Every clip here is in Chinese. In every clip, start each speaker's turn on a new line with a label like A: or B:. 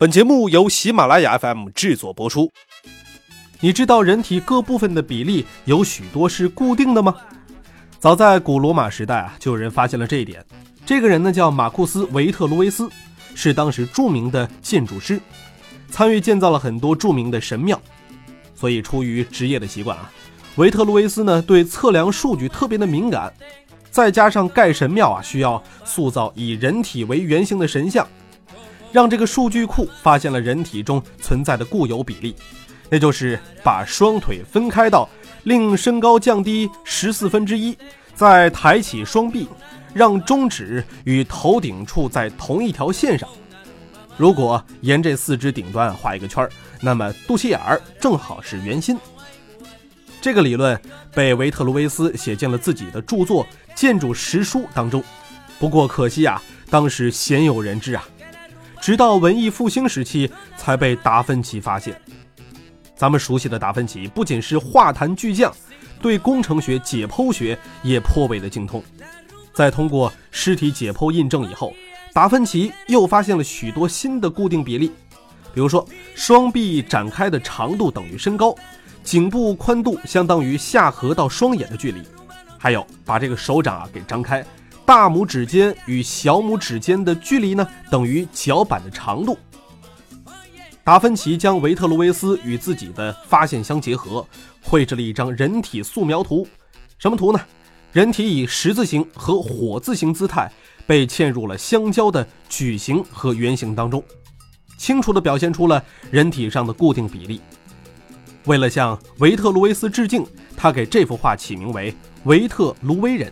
A: 本节目由喜马拉雅 FM 制作播出。你知道人体各部分的比例有许多是固定的吗？早在古罗马时代啊，就有人发现了这一点。这个人呢叫马库斯·维特鲁维斯，是当时著名的建筑师，参与建造了很多著名的神庙。所以出于职业的习惯啊，维特鲁维斯呢对测量数据特别的敏感。再加上盖神庙啊，需要塑造以人体为原型的神像。让这个数据库发现了人体中存在的固有比例，那就是把双腿分开到令身高降低十四分之一，再抬起双臂，让中指与头顶处在同一条线上。如果沿这四肢顶端画一个圈儿，那么肚脐眼儿正好是圆心。这个理论被维特鲁维斯写进了自己的著作《建筑实书》当中。不过可惜啊，当时鲜有人知啊。直到文艺复兴时期才被达芬奇发现。咱们熟悉的达芬奇不仅是画坛巨匠，对工程学、解剖学也颇为的精通。在通过尸体解剖印证以后，达芬奇又发现了许多新的固定比例，比如说双臂展开的长度等于身高，颈部宽度相当于下颌到双眼的距离，还有把这个手掌啊给张开。大拇指尖与小拇指尖的距离呢，等于脚板的长度。达芬奇将维特鲁威斯与自己的发现相结合，绘制了一张人体素描图。什么图呢？人体以十字形和火字形姿态被嵌入了相交的矩形和圆形当中，清楚地表现出了人体上的固定比例。为了向维特鲁威斯致敬，他给这幅画起名为《维特鲁威人》。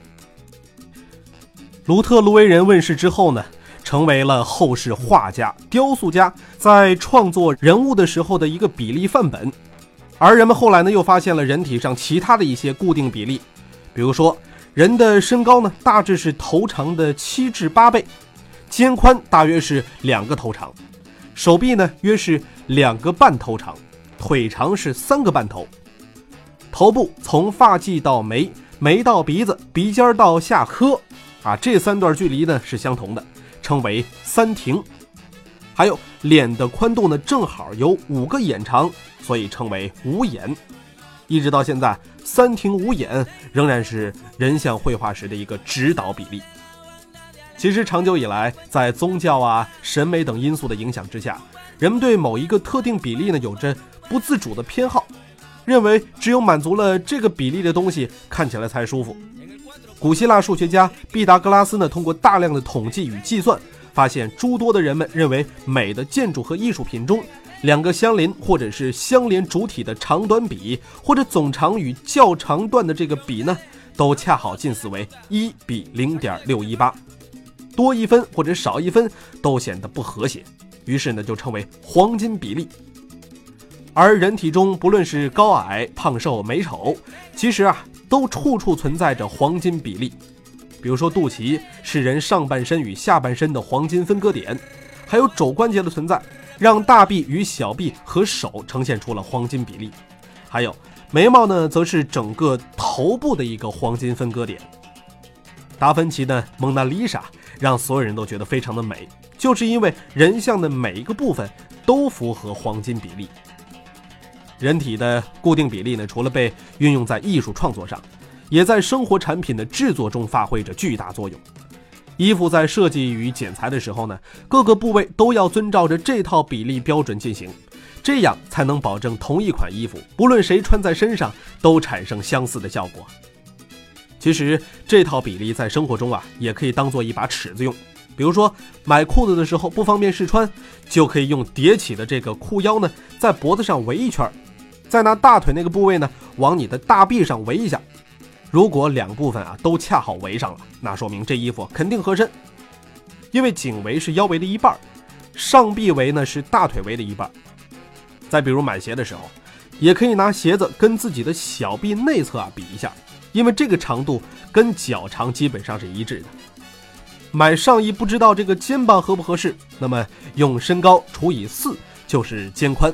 A: 鲁特卢维人问世之后呢，成为了后世画家、雕塑家在创作人物的时候的一个比例范本。而人们后来呢，又发现了人体上其他的一些固定比例，比如说人的身高呢，大致是头长的七至八倍，肩宽大约是两个头长，手臂呢约是两个半头长，腿长是三个半头，头部从发际到眉，眉到鼻子，鼻尖到下颌。啊，这三段距离呢是相同的，称为三庭。还有脸的宽度呢，正好有五个眼长，所以称为五眼。一直到现在，三庭五眼仍然是人像绘画时的一个指导比例。其实长久以来，在宗教啊、审美等因素的影响之下，人们对某一个特定比例呢有着不自主的偏好，认为只有满足了这个比例的东西，看起来才舒服。古希腊数学家毕达哥拉斯呢，通过大量的统计与计算，发现诸多的人们认为美的建筑和艺术品中，两个相邻或者是相连主体的长短比，或者总长与较长段的这个比呢，都恰好近似为一比零点六一八，多一分或者少一分都显得不和谐，于是呢就称为黄金比例。而人体中不论是高矮、胖瘦、美丑，其实啊。都处处存在着黄金比例，比如说肚脐是人上半身与下半身的黄金分割点，还有肘关节的存在，让大臂与小臂和手呈现出了黄金比例，还有眉毛呢，则是整个头部的一个黄金分割点。达芬奇的《蒙娜丽莎》让所有人都觉得非常的美，就是因为人像的每一个部分都符合黄金比例。人体的固定比例呢，除了被运用在艺术创作上，也在生活产品的制作中发挥着巨大作用。衣服在设计与剪裁的时候呢，各个部位都要遵照着这套比例标准进行，这样才能保证同一款衣服不论谁穿在身上都产生相似的效果。其实这套比例在生活中啊，也可以当做一把尺子用。比如说买裤子的时候不方便试穿，就可以用叠起的这个裤腰呢，在脖子上围一圈。再拿大腿那个部位呢，往你的大臂上围一下。如果两部分啊都恰好围上了，那说明这衣服肯定合身。因为颈围是腰围的一半，上臂围呢是大腿围的一半。再比如买鞋的时候，也可以拿鞋子跟自己的小臂内侧啊比一下，因为这个长度跟脚长基本上是一致的。买上衣不知道这个肩膀合不合适，那么用身高除以四就是肩宽。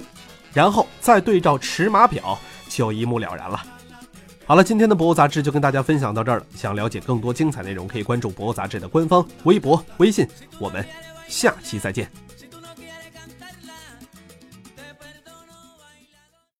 A: 然后再对照尺码表，就一目了然了。好了，今天的博物杂志就跟大家分享到这儿了。想了解更多精彩内容，可以关注博物杂志的官方微博、微信。我们下期再见。